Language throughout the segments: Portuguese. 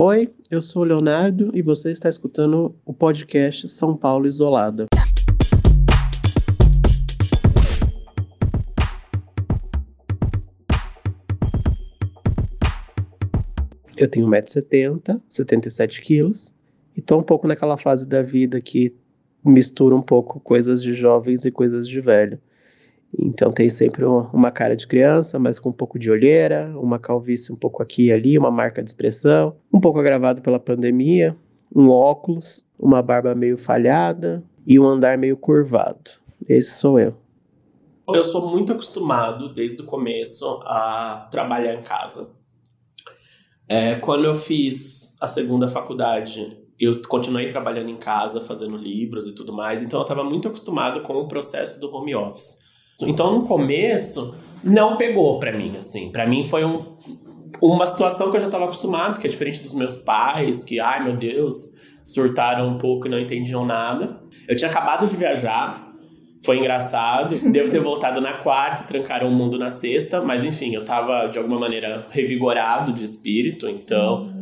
Oi, eu sou o Leonardo e você está escutando o podcast São Paulo Isolada. Eu tenho 1,70m, 77kg e tô um pouco naquela fase da vida que mistura um pouco coisas de jovens e coisas de velho. Então tem sempre uma cara de criança, mas com um pouco de olheira, uma calvície um pouco aqui e ali, uma marca de expressão, um pouco agravado pela pandemia, um óculos, uma barba meio falhada e um andar meio curvado. Esse sou eu. Eu sou muito acostumado desde o começo a trabalhar em casa. É, quando eu fiz a segunda faculdade, eu continuei trabalhando em casa, fazendo livros e tudo mais, então eu estava muito acostumado com o processo do home office. Então, no começo, não pegou para mim, assim. para mim foi um, uma situação que eu já estava acostumado, que é diferente dos meus pais, que, ai meu Deus, surtaram um pouco e não entendiam nada. Eu tinha acabado de viajar, foi engraçado. Devo ter voltado na quarta, trancaram o mundo na sexta, mas enfim, eu tava de alguma maneira revigorado de espírito, então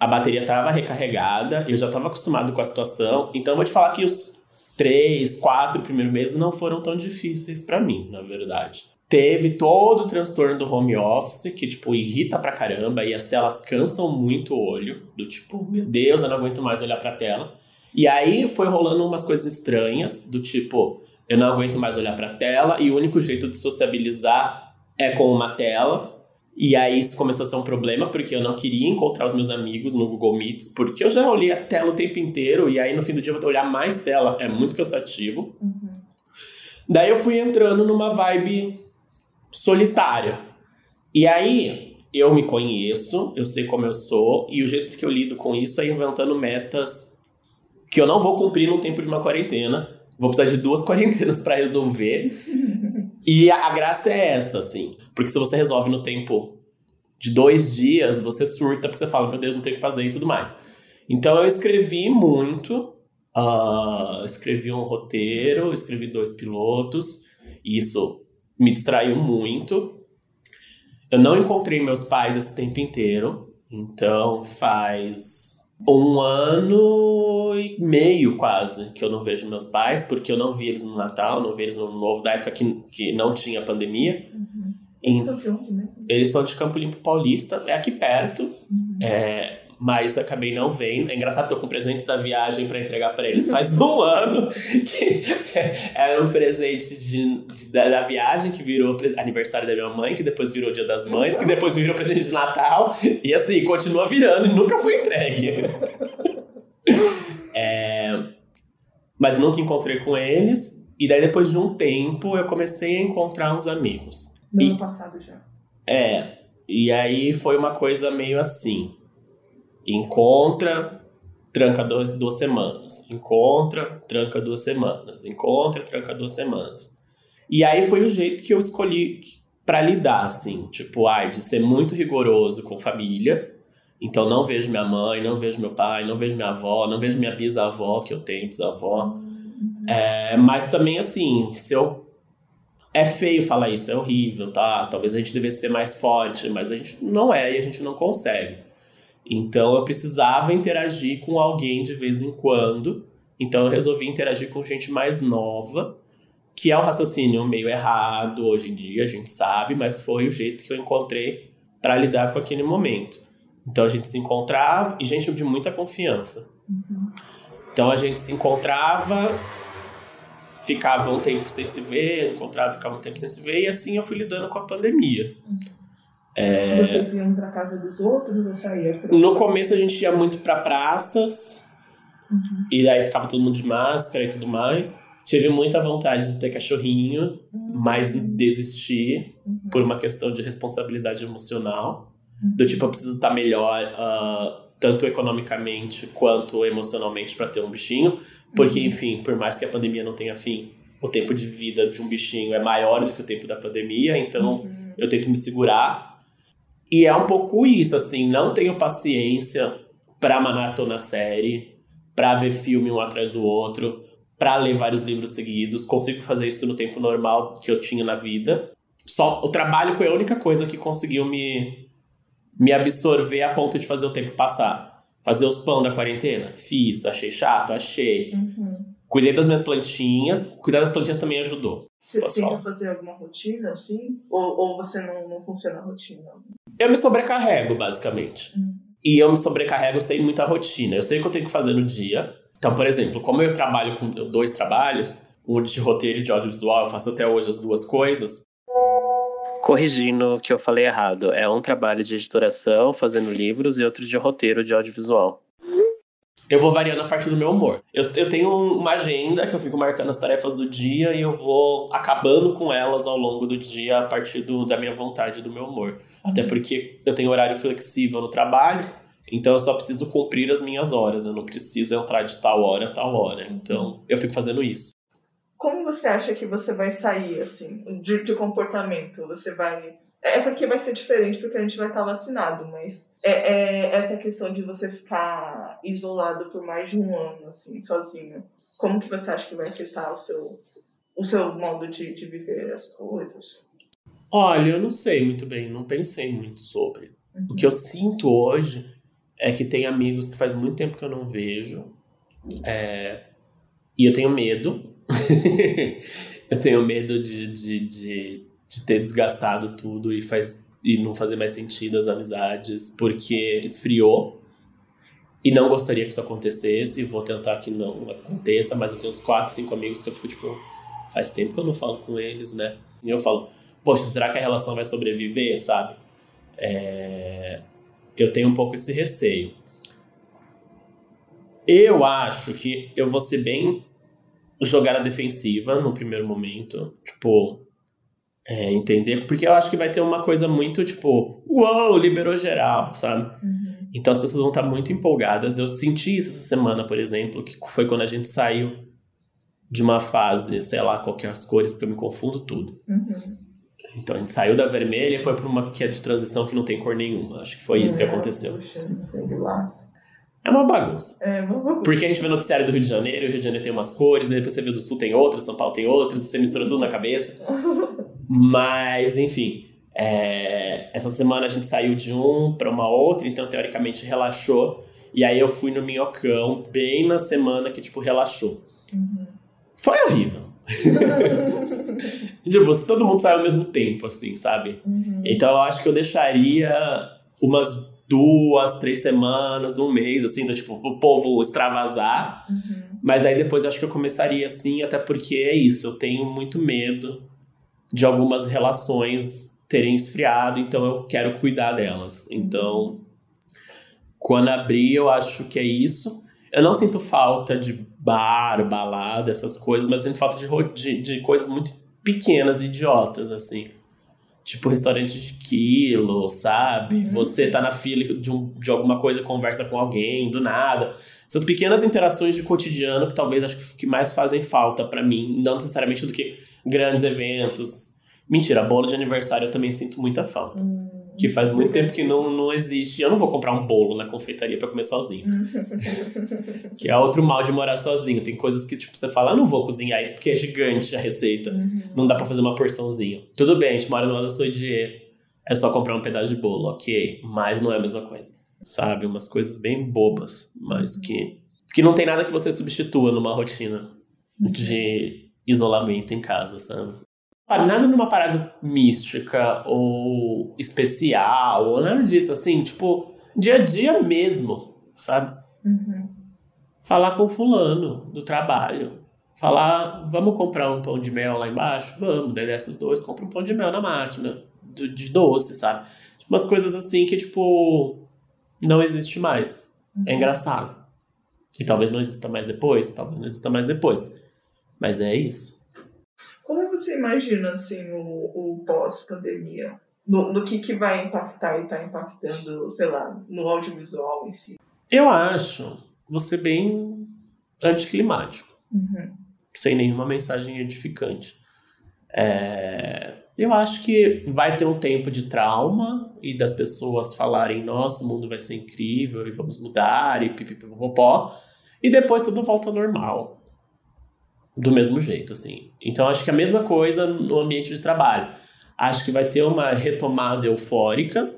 a bateria tava recarregada, eu já tava acostumado com a situação. Então eu vou te falar que os três, quatro primeiros meses não foram tão difíceis para mim, na verdade. Teve todo o transtorno do home office, que, tipo, irrita pra caramba, e as telas cansam muito o olho, do tipo, meu Deus, eu não aguento mais olhar pra tela. E aí foi rolando umas coisas estranhas, do tipo, eu não aguento mais olhar pra tela, e o único jeito de sociabilizar é com uma tela. E aí isso começou a ser um problema, porque eu não queria encontrar os meus amigos no Google Meets, porque eu já olhei a tela o tempo inteiro, e aí no fim do dia eu vou olhar mais tela, é muito cansativo. Uhum. Daí eu fui entrando numa vibe solitária. E aí eu me conheço, eu sei como eu sou, e o jeito que eu lido com isso é inventando metas que eu não vou cumprir no tempo de uma quarentena. Vou precisar de duas quarentenas para resolver. E a, a, graça é essa, assim. Porque se você resolve no tempo de dois dias, você surta porque você fala, meu Deus, não tem o que fazer e tudo mais. Então eu escrevi muito. Uh, escrevi um roteiro, escrevi dois pilotos. Isso me distraiu muito. Eu não encontrei meus pais esse tempo inteiro. Então faz um ano e meio quase que eu não vejo meus pais, porque eu não vi eles no Natal, não vi eles no Novo, da época que, que não tinha pandemia. Uhum. Eles são de onde, né? Eles são de Campo Limpo Paulista, é aqui perto. Uhum. É, mas acabei não vendo. É engraçado, tô com presente da viagem para entregar para eles faz um ano, que era um presente de, de da, da, viagem, que virou aniversário da minha mãe, que depois virou Dia das Mães, que depois virou presente de Natal, e assim, continua virando e nunca foi entregue. é, mas nunca encontrei com eles, e daí depois de um tempo eu comecei a encontrar uns amigos. No ano passado já. É, e aí foi uma coisa meio assim Encontra, tranca duas, duas semanas. Encontra, tranca duas semanas. Encontra, tranca duas semanas. E aí foi o jeito que eu escolhi para lidar, assim. Tipo, ai, de ser muito rigoroso com família. Então não vejo minha mãe, não vejo meu pai, não vejo minha avó, não vejo minha bisavó, que eu tenho bisavó. É, mas também, assim, se eu. É feio falar isso, é horrível, tá? Talvez a gente devesse ser mais forte, mas a gente não é e a gente não consegue. Então eu precisava interagir com alguém de vez em quando. Então eu resolvi interagir com gente mais nova, que é um raciocínio meio errado hoje em dia, a gente sabe, mas foi o jeito que eu encontrei para lidar com aquele momento. Então a gente se encontrava e gente de muita confiança. Uhum. Então a gente se encontrava, ficava um tempo sem se ver, encontrava, ficava um tempo sem se ver, e assim eu fui lidando com a pandemia. Uhum. É... Vocês iam pra casa dos outros ou saía pra... No começo a gente ia muito pra praças, uhum. e daí ficava todo mundo de máscara e tudo mais. Tive muita vontade de ter cachorrinho, uhum. mas desisti uhum. por uma questão de responsabilidade emocional. Uhum. Do tipo, eu preciso estar melhor, uh, tanto economicamente quanto emocionalmente, para ter um bichinho. Porque, uhum. enfim, por mais que a pandemia não tenha fim, o tempo de vida de um bichinho é maior do que o tempo da pandemia, então uhum. eu tento me segurar e é um pouco isso, assim, não tenho paciência pra maratona série, pra ver filme um atrás do outro, pra ler vários livros seguidos. Consigo fazer isso no tempo normal que eu tinha na vida. Só o trabalho foi a única coisa que conseguiu me me absorver a ponto de fazer o tempo passar. Fazer os pão da quarentena? Fiz. Achei chato? Achei. Uhum. Cuidei das minhas plantinhas. Cuidar das plantinhas também ajudou. Você Posso tenta falar? fazer alguma rotina, assim? Ou, ou você não, não funciona a rotina? Eu me sobrecarrego, basicamente. Hum. E eu me sobrecarrego sem muita rotina. Eu sei o que eu tenho que fazer no dia. Então, por exemplo, como eu trabalho com dois trabalhos, um de roteiro e de audiovisual, eu faço até hoje as duas coisas. Corrigindo o que eu falei errado, é um trabalho de editoração, fazendo livros, e outro de roteiro de audiovisual. Eu vou variando a partir do meu humor. Eu, eu tenho uma agenda que eu fico marcando as tarefas do dia e eu vou acabando com elas ao longo do dia a partir do, da minha vontade do meu humor. Até porque eu tenho horário flexível no trabalho, então eu só preciso cumprir as minhas horas. Eu não preciso entrar de tal hora a tal hora. Então eu fico fazendo isso. Como você acha que você vai sair, assim, de, de comportamento? Você vai. É porque vai ser diferente porque a gente vai estar vacinado, mas é, é essa questão de você ficar isolado por mais de um ano, assim, sozinho. Como que você acha que vai afetar o seu, o seu modo de, de viver as coisas? Olha, eu não sei muito bem, não pensei muito sobre. O que eu sinto hoje é que tem amigos que faz muito tempo que eu não vejo. é, e eu tenho medo. eu tenho medo de, de, de, de ter desgastado tudo e, faz, e não fazer mais sentido as amizades, porque esfriou. E não gostaria que isso acontecesse. Vou tentar que não aconteça, mas eu tenho uns 4, 5 amigos que eu fico tipo, faz tempo que eu não falo com eles, né? E eu falo, poxa, será que a relação vai sobreviver, sabe? É, eu tenho um pouco esse receio. Eu acho que eu vou ser bem jogar na defensiva no primeiro momento. Tipo, é, entender. Porque eu acho que vai ter uma coisa muito, tipo, uou, liberou geral, sabe? Uhum. Então as pessoas vão estar muito empolgadas. Eu senti isso essa semana, por exemplo, que foi quando a gente saiu de uma fase, sei lá, qual que é as cores, porque eu me confundo tudo. Uhum. Então a gente saiu da vermelha e foi para uma que é de transição que não tem cor nenhuma. Acho que foi isso que É, aconteceu. É uma bagunça. É, vamos. Porque a gente vê noticiário do Rio de Janeiro, o Rio de Janeiro tem umas cores, depois você vê do Sul tem outras, São Paulo tem outras, você mistura tudo na cabeça. Mas, enfim, é, essa semana a gente saiu de um para uma outra, então teoricamente relaxou. E aí eu fui no Minhocão bem na semana que, tipo, relaxou. Uhum. Foi horrível. tipo, se todo mundo saiu ao mesmo tempo, assim, sabe? Uhum. Então eu acho que eu deixaria umas duas, três semanas, um mês, assim, do, tipo, o povo extravasar. Uhum. Mas daí depois eu acho que eu começaria assim, até porque é isso, eu tenho muito medo de algumas relações terem esfriado, então eu quero cuidar delas. Então, quando abrir, eu acho que é isso. Eu não sinto falta de bar, balada, essas coisas, mas eu sinto falta de, de, de coisas muito pequenas, idiotas, assim. Tipo restaurante de quilo, sabe? Uhum. Você tá na fila de, um, de alguma coisa, conversa com alguém, do nada. Essas pequenas interações de cotidiano que talvez acho que- que mais fazem falta pra mim, não necessariamente do que grandes eventos. Mentira, bolo de aniversário eu também sinto muita falta. Hum. Que faz muito tempo que não, não existe. Eu não vou comprar um bolo na confeitaria pra comer sozinho. Que é outro mal de morar sozinho. Tem coisas que, tipo, você fala, eu não vou cozinhar isso porque é gigante a receita. Uhum. Não dá pra fazer uma porçãozinha. Tudo bem, a gente mora no lado da Sodier. É só comprar um pedaço de bolo, ok. Mas não é a mesma coisa. Sabe? Umas coisas bem bobas, mas que. Que não tem nada que você substitua numa rotina de isolamento em casa, sabe? Ah, Nada numa parada mística ou especial ou nada disso, assim, tipo, dia a dia mesmo, sabe? Uhum. falar com fulano do trabalho. Falar, vamos comprar um pão de mel lá embaixo? Vamos, daí desce os dois, compra um pão de mel na máquina, de, de doce, sabe? Tipo, umas coisas assim que, tipo, não existe mais. É engraçado. E talvez não exista mais depois, talvez não exista mais depois. Mas é isso. Como você imagina, assim, o, o pós-pandemia? No, no que, que vai impactar e tá impactando, sei lá, no audiovisual em si? Eu acho você bem anticlimático. Uhum. sem nenhuma mensagem edificante. É, eu acho que vai ter um tempo de trauma e das pessoas falarem: nossa, o mundo vai ser incrível e vamos mudar e pipipipopó. E depois tudo volta ao normal. Do mesmo jeito, assim. Então acho que a mesma coisa no ambiente de trabalho. Acho que vai ter uma retomada eufórica,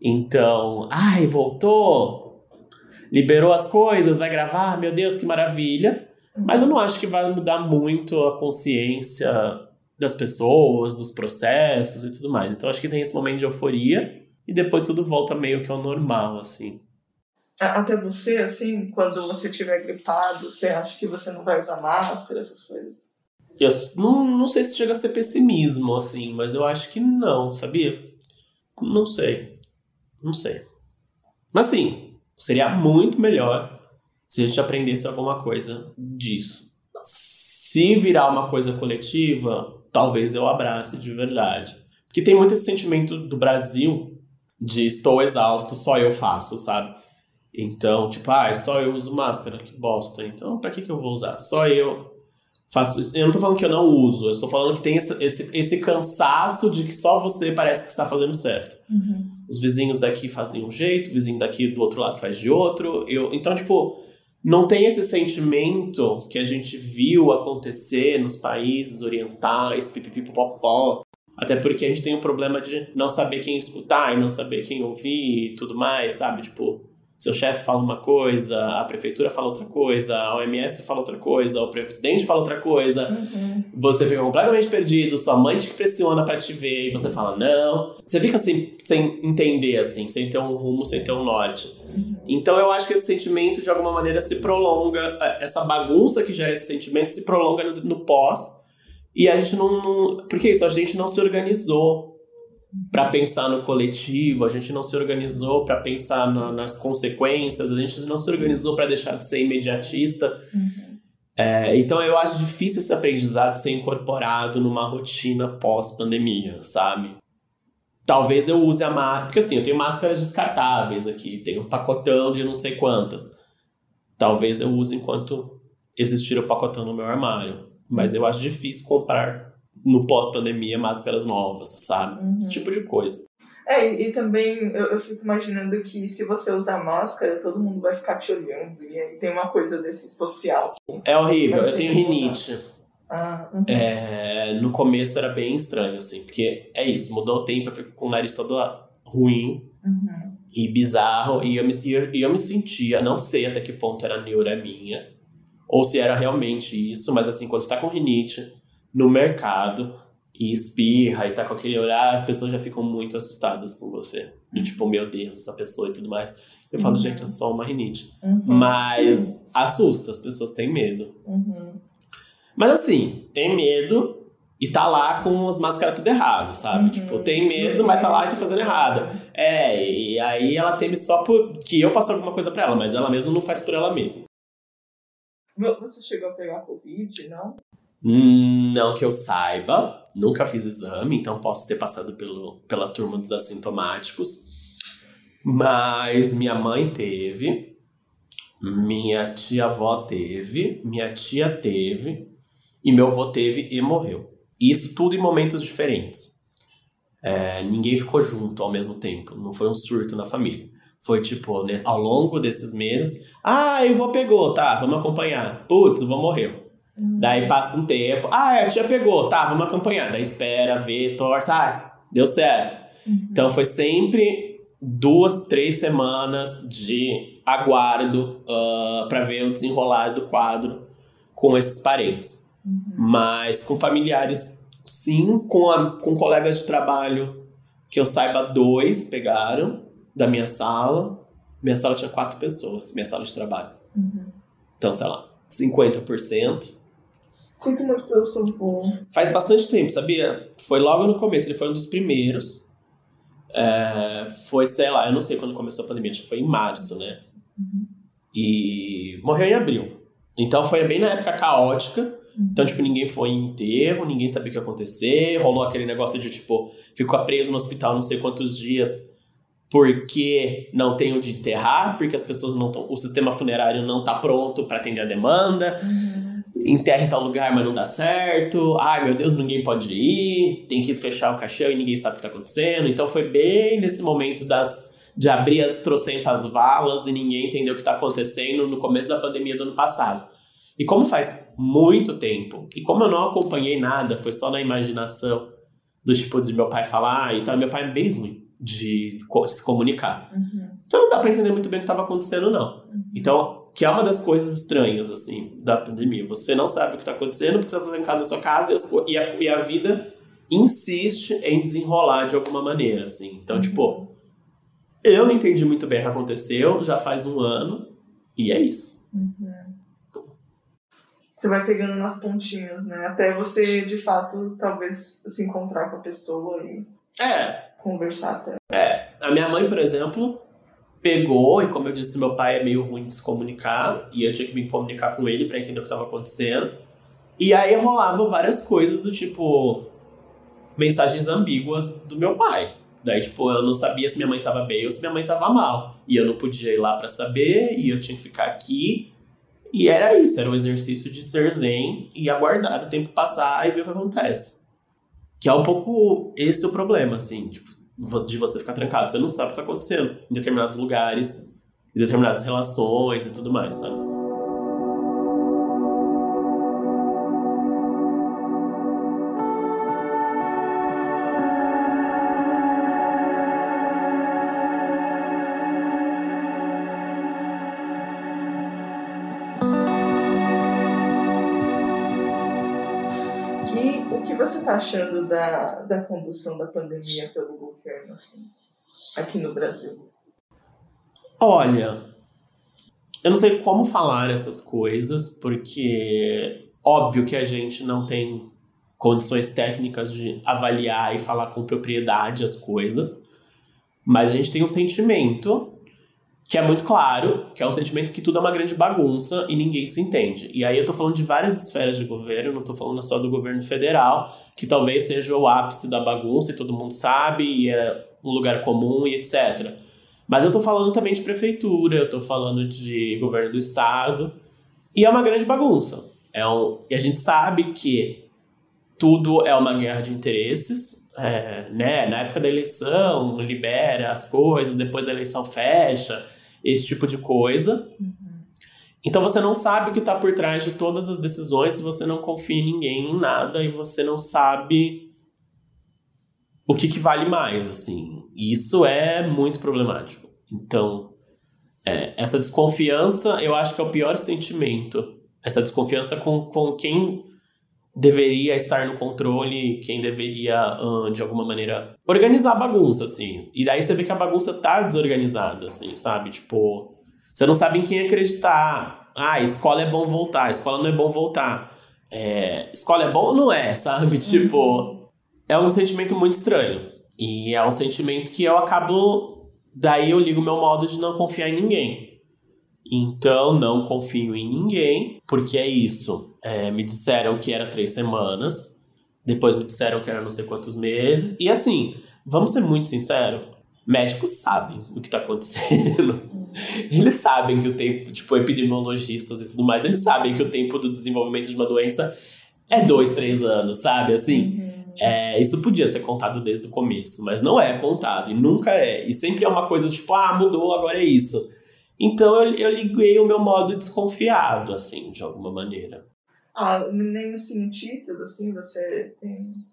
Então, ai, voltou, liberou as coisas, vai gravar, meu Deus, que maravilha. Mas eu não acho que vai mudar muito a consciência das pessoas, dos processos e tudo mais. Então acho que tem esse momento de euforia e depois tudo volta meio que ao normal, assim. Até você, assim, quando você estiver gripado, você acha que você não vai usar máscara, essas coisas? Eu não, não sei se chega a ser pessimismo, assim, mas eu acho que não, sabia? Não sei. Não sei. Mas sim, seria muito melhor se a gente aprendesse alguma coisa disso. Se virar uma coisa coletiva, talvez eu abrace de verdade. Porque tem muito esse sentimento do Brasil de estou exausto, só eu faço, sabe? Então, tipo, ah, só eu uso máscara, que bosta. Então, pra que, que eu vou usar? Só eu faço isso. Eu não tô falando que eu não uso, eu estou falando que tem esse, esse, esse cansaço de que só você parece que está fazendo certo. Uhum. Os vizinhos daqui fazem um jeito, o vizinho daqui do outro lado faz de outro. Eu, então, tipo, não tem esse sentimento que a gente viu acontecer nos países orientais, pipipipopó. Até porque a gente tem o um problema de não saber quem escutar e não saber quem ouvir e tudo mais, sabe? Tipo, seu chefe fala uma coisa, a prefeitura fala outra coisa, a OMS fala outra coisa, o presidente fala outra coisa, uhum. você fica completamente perdido, sua mãe te pressiona para te ver e você fala não. Você fica assim, sem entender, assim, sem ter um rumo, sem ter um norte. Uhum. Então eu acho que esse sentimento, de alguma maneira, se prolonga, é, essa bagunça que gera esse sentimento se prolonga no, no pós, e a gente não. Porque isso, a gente não se organizou para pensar no coletivo, a gente não se organizou para pensar na, nas consequências, a gente não se organizou para deixar de ser imediatista. Uhum. É, então eu acho difícil esse aprendizado ser incorporado numa rotina pós-pandemia, sabe? Talvez eu use a máscara. Porque assim, eu tenho máscaras descartáveis aqui, tenho um pacotão de não sei quantas. Talvez eu use enquanto existir o pacotão no meu armário. Mas eu acho difícil comprar no pós-pandemia máscaras novas, sabe? Uhum. Esse tipo de coisa. É, e, e também eu, eu, fico imaginando que se você usar máscara, todo mundo vai ficar te olhando. E aí tem uma coisa desse social. É horrível, eu tenho rinite. Ah, uhum. é, no começo era bem estranho, assim, porque é isso, mudou o tempo, eu fico com o nariz todo ruim uhum. e bizarro, e eu, me, e eu, e eu me sentia, não sei até que ponto era neura minha, ou se era realmente isso, mas assim, quando você tá com rinite, no mercado e espirra e tá com aquele olhar, as pessoas já ficam muito assustadas com você. Do tipo, meu Deus, essa pessoa e tudo mais. Eu falo, Uhum. gente, é só uma rinite. Uhum. Mas assusta, as pessoas têm medo. Uhum. Mas assim, tem medo e tá lá com as máscaras tudo errado, sabe? Uhum. Tipo, tem medo, mas tá lá e tá fazendo errado. É, e aí ela teme só por que eu faça alguma coisa pra ela, mas ela mesma não faz por ela mesma. Você chegou a pegar Covid, não? Não que eu saiba, nunca fiz exame, então posso ter passado pelo, pela turma dos assintomáticos. Mas minha mãe teve, minha tia-avó teve, minha tia teve, e meu avô teve e morreu. Isso tudo em momentos diferentes. É, ninguém ficou junto ao mesmo tempo, não foi um surto na família. Foi tipo, né, ao longo desses meses, ah, eu vou pegou, tá, vamos acompanhar. Putz, o vô morreu. Daí passa um tempo. Ah, a tia pegou. Tá, vamos acompanhar. Daí espera, vê, torce. Ah, deu certo. Uhum. Então foi sempre duas, três semanas de aguardo uh, para ver o desenrolar do quadro com esses parentes. Uhum. Mas com familiares, sim. Com, a- com colegas de trabalho, que eu saiba, dois pegaram da minha sala. Minha sala tinha quatro pessoas, minha sala de trabalho. Uhum. Então, sei lá, 50%. Sinto muito pelo seu vô. Faz bastante tempo, sabia? Foi logo no começo, ele foi um dos primeiros. É, foi, sei lá, eu não sei quando começou a pandemia, acho que foi em março, né? Uhum. E morreu em abril. Então foi bem na época caótica. Então, tipo, ninguém foi em enterro, ninguém sabia o que ia acontecer. Rolou aquele negócio de, tipo, ficou preso no hospital não sei quantos dias porque não tem onde enterrar, porque as pessoas não estão. O sistema funerário não tá pronto para atender a demanda. Uhum. Enterra em tal lugar, mas não dá certo. Ai, meu Deus, ninguém pode ir. Tem que fechar o caixão e ninguém sabe o que tá acontecendo. Então foi bem nesse momento das de abrir as trocentas valas e ninguém entendeu o que tá acontecendo no começo da pandemia do ano passado. E como faz muito tempo, e como eu não acompanhei nada, foi só na imaginação do tipo de meu pai falar, então meu pai é bem ruim de se comunicar. Uhum. Então não dá pra entender muito bem o que estava acontecendo, não. Uhum. Então, que é uma das coisas estranhas, assim, da pandemia. Você não sabe o que está acontecendo porque você está trancado na sua casa e, as, e, a, e a vida insiste em desenrolar de alguma maneira, assim. Então, tipo, eu não entendi muito bem o que aconteceu, já faz um ano, e é isso. Uhum. Você vai pegando nas pontinhas, né? Até você, de fato, talvez se encontrar com a pessoa e É, conversar até. é. A minha mãe, por exemplo, pegou, e como eu disse, meu pai é meio ruim de se comunicar, e eu tinha que me comunicar com ele para entender o que estava acontecendo. E aí rolava várias coisas do tipo mensagens ambíguas do meu pai. Daí, tipo, eu não sabia se minha mãe tava bem ou se minha mãe tava mal. E eu não podia ir lá para saber, e eu tinha que ficar aqui. E era isso, era um exercício de ser zen e aguardar o tempo passar e ver o que acontece. Que é um pouco esse o problema, assim, tipo, de você ficar trancado. Você não sabe o que tá acontecendo em determinados lugares, em determinadas relações e tudo mais, sabe? E o que você tá achando da, da condução da pandemia pelo governo, assim, aqui no Brasil? Olha, eu não sei como falar essas coisas, porque óbvio que a gente não tem condições técnicas de avaliar e falar com propriedade as coisas, mas a gente tem um sentimento que é muito claro, que é um sentimento que tudo é uma grande bagunça e ninguém se entende. E aí eu tô falando de várias esferas de governo, não tô falando só do governo federal, que talvez seja o ápice da bagunça e todo mundo sabe, e é um lugar comum e etc. Mas eu tô falando também de prefeitura, eu tô falando de governo do estado, e é uma grande bagunça. É um, e a gente sabe que tudo é uma guerra de interesses, é, né? Na época da eleição, libera as coisas, depois da eleição fecha, esse tipo de coisa. Então você não sabe o que está por trás de todas as decisões, você não confia em ninguém, em nada, e você não sabe o que, que vale mais, assim. E isso é muito problemático. Então, é, essa desconfiança, eu acho que é o pior sentimento. Essa desconfiança com, com quem deveria estar no controle, quem deveria, uh, de alguma maneira, organizar a bagunça, assim. E daí você vê que a bagunça tá desorganizada, assim, sabe? Tipo, você não sabe em quem acreditar. Ah, escola é bom voltar, escola não é bom voltar. É, escola é bom ou não é, sabe? Tipo, é um sentimento muito estranho. E é um sentimento que eu acabo. Daí eu ligo meu modo de não confiar em ninguém. Então, não confio em ninguém, porque é isso. É, me disseram que era três semanas, depois me disseram que era não sei quantos meses. E assim, vamos ser muito sinceros: médicos sabem o que está acontecendo. Eles sabem que o tempo, tipo, epidemiologistas e tudo mais, eles sabem que o tempo do desenvolvimento de uma doença é dois, três anos, sabe? Assim. É, isso podia ser contado desde o começo, mas não é contado, e nunca é. E sempre é uma coisa tipo, ah, mudou, agora é isso. Então eu, eu liguei o meu modo desconfiado, assim, de alguma maneira. Ah, nem os cientistas, assim, você tem.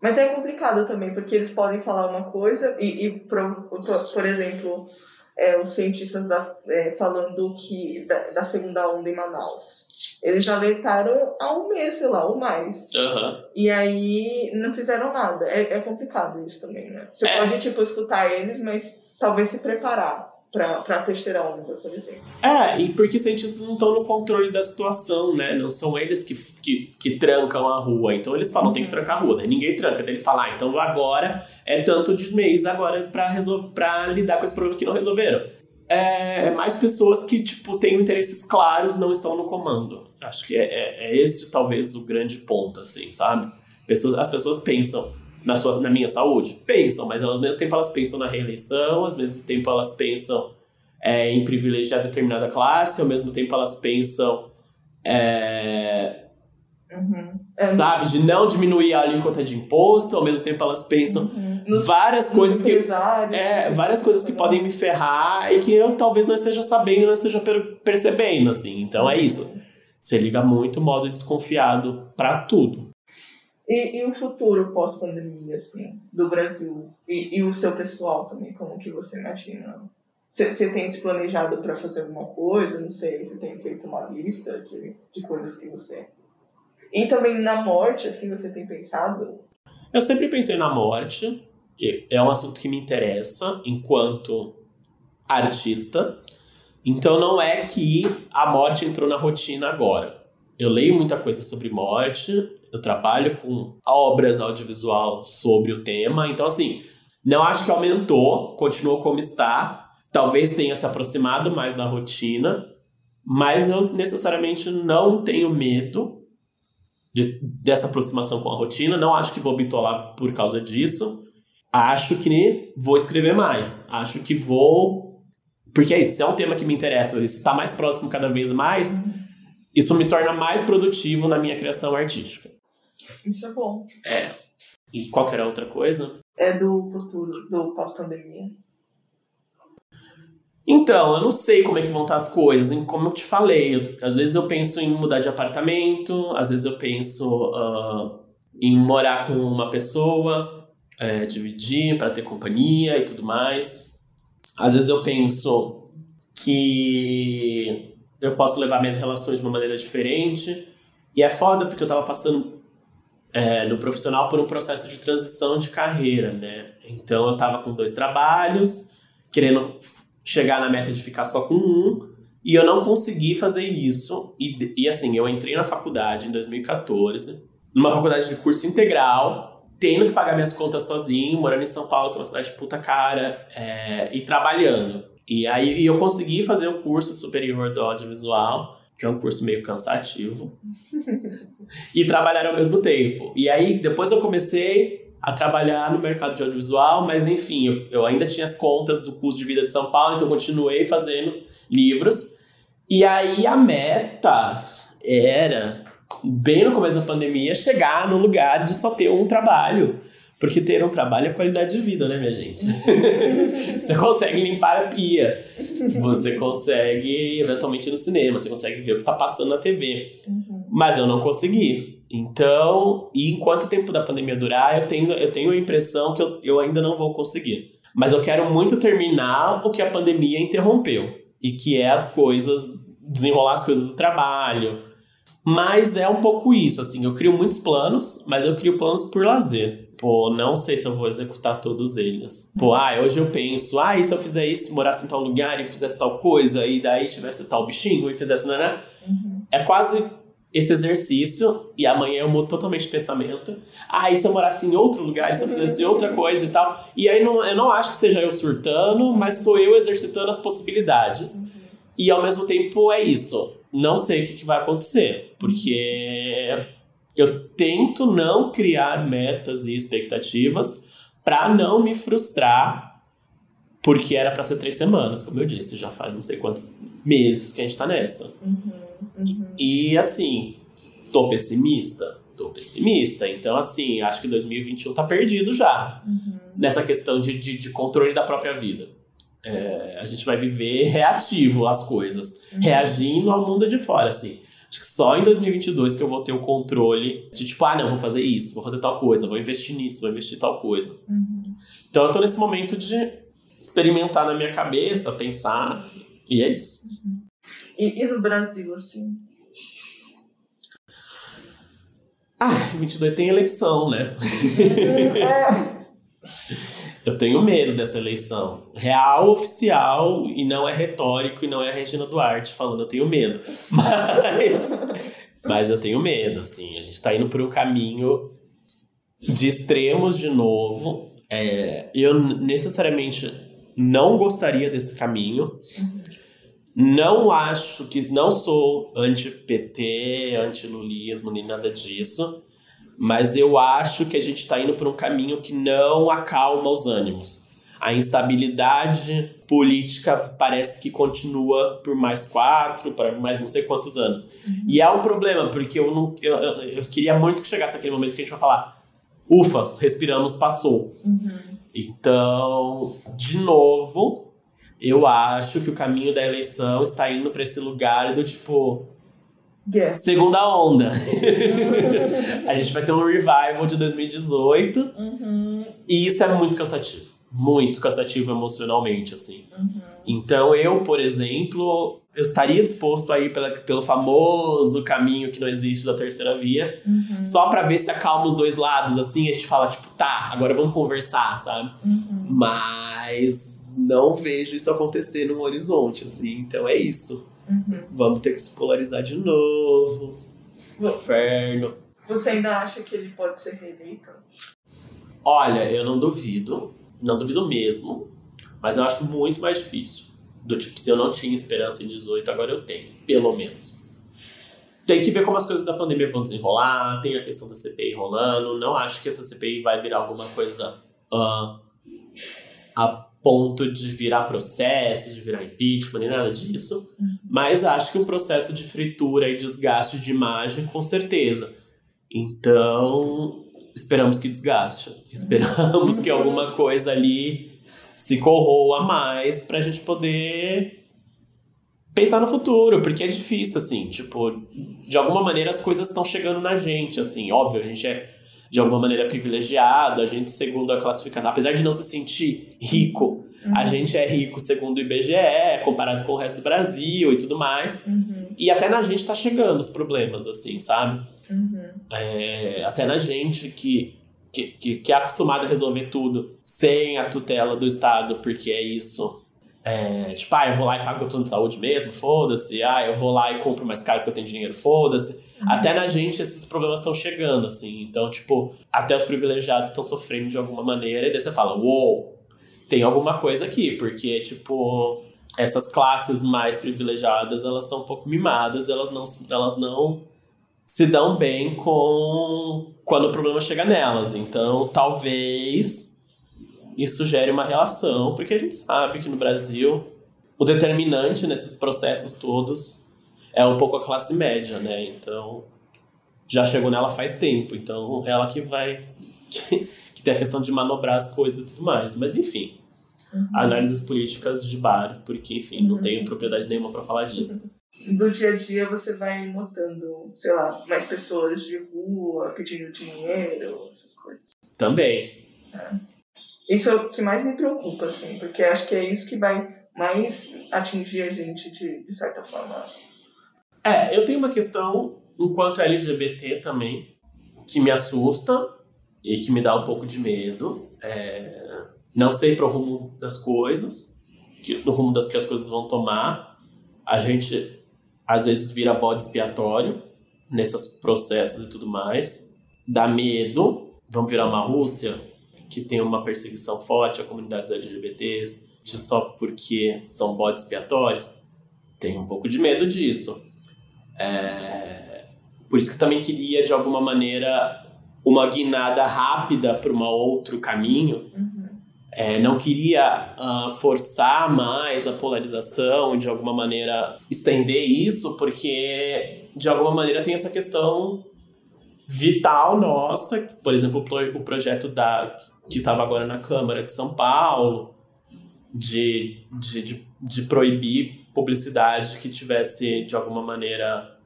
Mas é complicado também, porque eles podem falar uma coisa e, e por, por, exemplo, é, os cientistas da, é, falando que da, da, segunda onda em Manaus. Eles alertaram há um mês, sei lá, ou mais. Uhum. E aí não fizeram nada. É, é complicado isso também, né? Você É. pode, tipo, escutar eles, mas talvez se preparar pra, pra terceira onda, por exemplo. É, e porque cientistas não estão no controle da situação, né? Não são eles que, que, que trancam a rua. Então eles falam, tem que trancar a rua. Daí ninguém tranca. Daí ele fala, ah, então agora é tanto de mês agora pra lidar com esse problema que não resolveram. É, é mais pessoas que, tipo, têm interesses claros não estão no comando. Acho que é, é, é esse talvez o grande ponto, assim, sabe? Pessoas, as pessoas pensam na, sua, na minha saúde? Pensam, mas ao mesmo tempo elas pensam na reeleição, ao mesmo tempo elas pensam é, em privilegiar determinada classe, ao mesmo tempo elas pensam, é, Uhum. É, sabe, de não diminuir a alíquota de imposto, ao mesmo tempo elas pensam uhum. Várias nos coisas que é, várias coisas que podem me ferrar e que eu talvez não esteja sabendo, não esteja per- percebendo, assim. Então é isso. Você liga muito modo desconfiado pra tudo. E, e o futuro pós-pandemia, assim, do Brasil? E, e o seu pessoal também, como que você imagina? Você tem se planejado para fazer alguma coisa? Não sei, você tem feito uma lista de, de coisas que você. E também na morte, assim, você tem pensado? Eu sempre pensei na morte. É um assunto que me interessa enquanto artista. Então não é que a morte entrou na rotina agora. Eu leio muita coisa sobre morte, eu trabalho com obras audiovisual sobre o tema. Então, assim, não acho que aumentou, continuou como está talvez tenha se aproximado mais da rotina, mas eu necessariamente não tenho medo de, dessa aproximação com a rotina, não acho que vou bitolar por causa disso. Acho que vou escrever mais, acho que vou. Porque é isso, se é um tema que me interessa, está mais próximo cada vez mais, isso me torna mais produtivo na minha criação artística. Isso é bom. É. E qualquer outra coisa? É do futuro, do pós-pandemia. Então, eu não sei como é que vão estar as coisas. Como eu te falei, eu, às vezes eu penso em mudar de apartamento, às vezes eu penso uh, em morar com uma pessoa, é, dividir para ter companhia e tudo mais. Às vezes eu penso que eu posso levar minhas relações de uma maneira diferente. E é foda porque eu tava passando é, no profissional por um processo de transição de carreira, né? Então eu tava com dois trabalhos, querendo chegar na meta de ficar só com um, e eu não consegui fazer isso. E, e assim, eu entrei na faculdade em 2014, numa faculdade de curso integral, tendo que pagar minhas contas sozinho, morando em São Paulo, que é uma cidade puta cara, é, e trabalhando. E aí e eu consegui fazer o curso superior do audiovisual, que é um curso meio cansativo, e trabalhar ao mesmo tempo. E aí depois eu comecei a trabalhar no mercado de audiovisual, mas enfim, eu, eu ainda tinha as contas do custo de vida de São Paulo, então continuei fazendo livros. E aí a meta era, bem no começo da pandemia, chegar no lugar de só ter um trabalho. Porque ter um trabalho é qualidade de vida, né, minha gente? você consegue limpar a pia, você consegue eventualmente ir no cinema, você consegue ver o que tá passando na TV. Uhum. Mas eu não consegui. Então, e enquanto o tempo da pandemia durar, eu tenho, eu tenho a impressão que eu, eu ainda não vou conseguir. Mas eu quero muito terminar o que a pandemia interrompeu. E que é as coisas, desenrolar as coisas do trabalho. Mas é um pouco isso, assim, eu crio muitos planos, mas eu crio planos por lazer. Pô, não sei se eu vou executar todos eles. Pô, ah, hoje eu penso, ah, e se eu fizer isso, morasse em tal lugar e fizesse tal coisa, e daí tivesse tal bichinho e fizesse, né? né? Uhum. É quase esse exercício e amanhã eu mudo totalmente de pensamento. Ah, e se eu morasse em outro lugar, e se eu fizesse outra coisa e tal. E aí não, eu não acho que seja eu surtando, mas sou eu exercitando as possibilidades. Uhum. E ao mesmo tempo é isso. Não sei o que, que vai acontecer, porque eu tento não criar metas e expectativas para não me frustrar, porque era para ser três semanas, como eu disse, já faz não sei quantos meses que a gente tá nessa. Uhum. Uhum. E assim, tô pessimista? Tô pessimista. Então, assim, acho que 2021 tá perdido já. Uhum. Nessa questão de, de, de, controle da própria vida. É, a gente vai viver reativo às coisas, uhum. reagindo ao mundo de fora, assim. Acho que só em 2022 que eu vou ter o controle de tipo, ah, não, vou fazer isso, vou fazer tal coisa, vou investir nisso, vou investir tal coisa. Uhum. Então eu tô nesse momento de experimentar na minha cabeça, pensar, e é isso. Uhum. E, e no Brasil, assim? Ah, 22 tem eleição, né? É. Eu tenho medo dessa eleição. Real, oficial, e não é retórico, e não é a Regina Duarte falando, eu tenho medo. Mas, mas eu tenho medo, assim. A gente tá indo por um caminho de extremos de novo. É, eu necessariamente não gostaria desse caminho. Não acho que. Não sou anti-PT, anti-lulismo, nem nada disso. Mas eu acho que a gente está indo por um caminho que não acalma os ânimos. A instabilidade política parece que continua por mais quatro, para mais não sei quantos anos. Uhum. E é um problema, porque eu, não, eu, eu, queria muito que chegasse aquele momento que a gente vai falar: ufa, respiramos, passou. Uhum. Então, de novo, eu acho que o caminho da eleição está indo para esse lugar do tipo. Yeah. Segunda onda. a gente vai ter um revival de 2018 Uhum, e isso é muito cansativo. Muito cansativo emocionalmente, assim. uhum. Então eu, por exemplo, eu estaria disposto a ir pela, pelo famoso caminho que não existe da terceira via, Uhum. só pra ver se acalma os dois lados, assim, a gente fala, tipo, tá, agora vamos conversar, sabe? Uhum. Mas não vejo isso acontecer num horizonte, assim, então é isso. Uhum. Vamos ter que se polarizar de novo. Inferno. Você ainda acha que ele pode ser reeleito? Olha, eu não duvido, não duvido mesmo, mas eu acho muito mais difícil. Do tipo, se eu não tinha esperança em 18, agora eu tenho, pelo menos. Tem que ver como as coisas da pandemia vão desenrolar, tem a questão da CPI rolando. Não acho que essa CPI vai virar alguma coisa ah, a ponto de virar processo, de virar impeachment, nem nada disso. Uhum. Mas acho que um processo de fritura e desgaste de imagem, com certeza. Então, esperamos que desgaste. Esperamos que alguma coisa ali se corroa mais pra gente poder pensar no futuro, porque é difícil, assim, tipo, de alguma maneira as coisas estão chegando na gente, assim, óbvio, a gente é de alguma maneira privilegiado, a gente, segundo a classificação, apesar de não se sentir rico, a Uhum. gente é rico segundo o IBGE, comparado com o resto do Brasil e tudo mais, Uhum. e até na gente tá chegando os problemas, assim, sabe? Uhum. É, até na gente que, que, que, que é acostumado a resolver tudo sem a tutela do Estado, porque é isso. É, tipo, ah, eu vou lá e pago meu plano de saúde mesmo, foda-se. Ah, eu vou lá e compro mais caro porque eu tenho dinheiro, foda-se. Até na gente esses problemas estão chegando, assim. Então, tipo, até os privilegiados estão sofrendo de alguma maneira. E daí você fala, uou, tem alguma coisa aqui. Porque, tipo, essas classes mais privilegiadas, elas são um pouco mimadas. Elas não, elas não se dão bem com quando o problema chega nelas. Então, talvez isso gere uma relação, porque a gente sabe que no Brasil o determinante nesses processos todos é um pouco a classe média, né? Então, já chegou nela faz tempo. Então, ela que vai que, que tem a questão de manobrar as coisas e tudo mais. Mas enfim, Uhum. análises políticas de bar, porque enfim, não Uhum. tenho propriedade nenhuma para falar disso. Do dia a dia você vai notando, sei lá, mais pessoas de rua pedindo dinheiro, essas coisas. Também. Isso é o que mais me preocupa, assim, porque acho que é isso que vai mais atingir a gente de, de certa forma. É, eu tenho uma questão, enquanto LGBT também, que me assusta e que me dá um pouco de medo. É, não sei para o rumo das coisas, que, no rumo das que as coisas vão tomar. A gente, às vezes, vira bode expiatório nesses processos e tudo mais. Dá medo. Vamos virar uma Rússia que tem uma perseguição forte a comunidades LGBTs só porque são bodes expiatórios. Tenho um pouco de medo disso. É, Por isso que também queria, de alguma maneira, uma guinada rápida para um outro caminho. Uhum. É, não queria ah, forçar mais a polarização, de alguma maneira estender isso, porque de alguma maneira tem essa questão vital nossa, por exemplo, o projeto da, que estava agora na Câmara de São Paulo, de, de, de, de proibir publicidade que tivesse, de alguma maneira,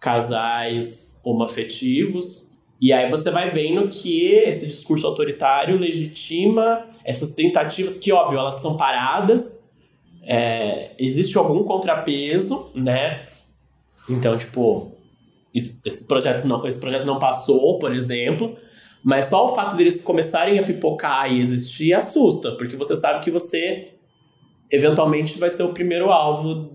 casais homoafetivos. E aí você vai vendo que esse discurso autoritário legitima essas tentativas que, óbvio, elas são paradas. É, existe algum contrapeso, né? Então, tipo, esse projeto não, esse projeto não passou, por exemplo. Mas só o fato deles começarem a pipocar e existir assusta, porque você sabe que você eventualmente vai ser o primeiro alvo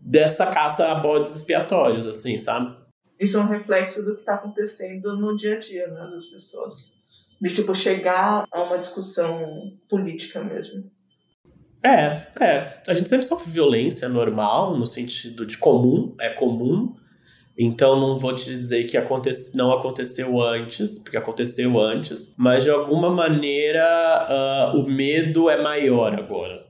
dessa caça a bodes expiatórios, assim, sabe? Isso é um reflexo do que está acontecendo no dia a dia né, das pessoas. De, tipo, chegar a uma discussão política mesmo. É, é. A gente sempre sofre violência normal, no sentido de comum, é comum. Então não vou te dizer que aconte não aconteceu antes, porque aconteceu antes, mas de alguma maneira ah, o medo é maior agora.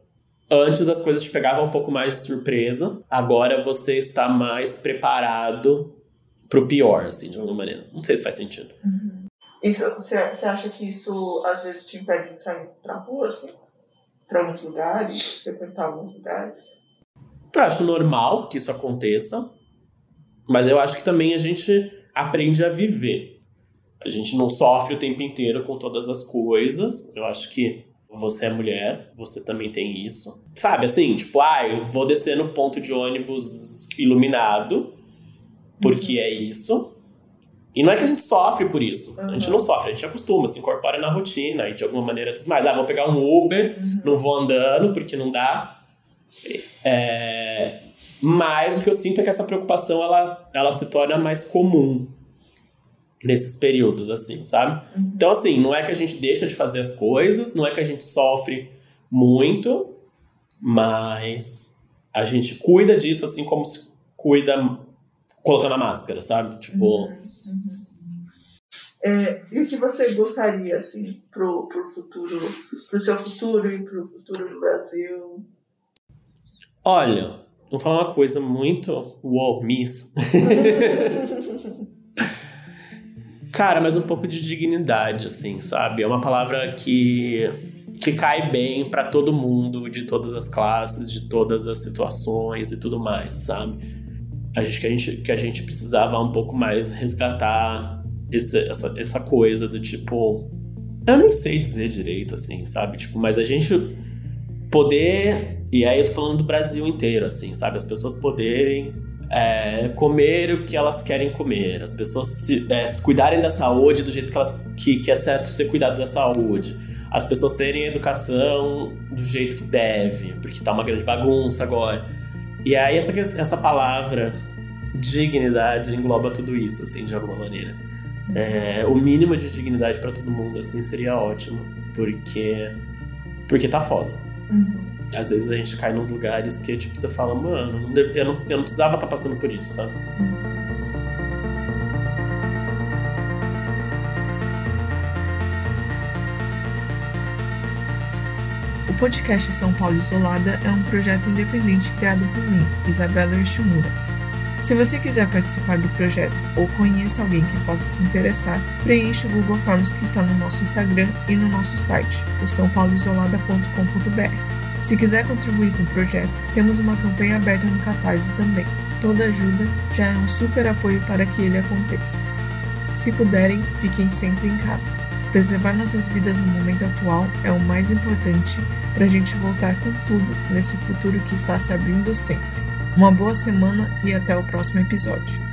Antes as coisas te pegavam um pouco mais de surpresa, agora você está mais preparado pro pior, assim, de alguma maneira. Não sei se faz sentido. Isso, você você acha que isso às vezes te impede de sair pra rua, assim? Pra alguns lugares, frequentar alguns lugares? Eu acho normal que isso aconteça. Mas eu acho que também a gente aprende a viver. A gente não sofre o tempo inteiro com todas as coisas. Eu acho que você é mulher, você também tem isso. Sabe, assim, tipo, ah, eu vou descer no ponto de ônibus iluminado, porque é isso. E não é que a gente sofre por isso. Uhum. A gente não sofre, a gente acostuma, se incorpora na rotina e de alguma maneira tudo mais. Ah, vou pegar um Uber, uhum. não vou andando porque não dá. É... Mas o que eu sinto é que essa preocupação ela, ela se torna mais comum nesses períodos, assim, sabe? Uhum. Então, assim, não é que a gente deixa de fazer as coisas, não é que a gente sofre muito, mas a gente cuida disso assim como se cuida colocando a máscara, sabe? Tipo. Uhum. Uhum. É, e o que você gostaria, assim, pro, pro futuro, pro seu futuro e pro futuro do Brasil? Olha, vou falar uma coisa muito wow, miss. Cara, mas um pouco de dignidade, assim, sabe? É uma palavra que, que cai bem para todo mundo, de todas as classes, de todas as situações e tudo mais, sabe? A gente que a gente, que a gente precisava um pouco mais resgatar esse, essa, essa coisa do tipo. Eu nem sei dizer direito, assim, sabe? Tipo, mas a gente poder. E aí eu tô falando do Brasil inteiro, assim, sabe? As pessoas poderem é, comer o que elas querem comer, as pessoas se, é, se, cuidarem da saúde do jeito que, elas, que, que é certo ser cuidado da saúde, as pessoas terem educação do jeito que deve, porque tá uma grande bagunça agora. E aí essa, essa palavra dignidade engloba tudo isso, assim, de alguma maneira. É, o mínimo de dignidade para todo mundo, assim, seria ótimo, porque porque tá foda. Uhum às vezes a gente cai nos lugares que, tipo, você fala, mano, eu, não, eu não precisava estar tá passando por isso, sabe? O podcast São Paulo Isolada é um projeto independente criado por mim, Isabela Yoshimura. Se você quiser participar do projeto ou conheça alguém que possa se interessar, preencha o Google Forms que está no nosso Instagram e no nosso site, o sãopauloisolada.com.br. Se quiser contribuir com o projeto, temos uma campanha aberta no Catarse também. Toda ajuda já é um super apoio para que ele aconteça. Se puderem, fiquem sempre em casa. Preservar nossas vidas no momento atual é o mais importante para a gente voltar com tudo nesse futuro que está se abrindo sempre. Uma boa semana e até o próximo episódio.